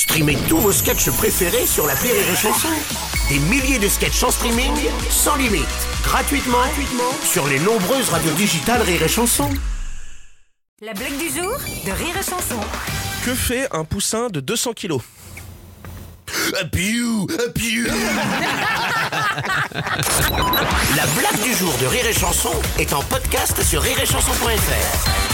Streamez tous vos sketchs préférés sur la Rire et Chanson. Des milliers de sketchs en streaming, sans limite, gratuitement, gratuitement sur les nombreuses radios digitales Rire et Chanson. La blague du jour de Rire et Chanson. Que fait un poussin de 200 kilos? Apiou, piou euh, La blague du jour de Rire et Chanson est en podcast sur rireetchanson.fr.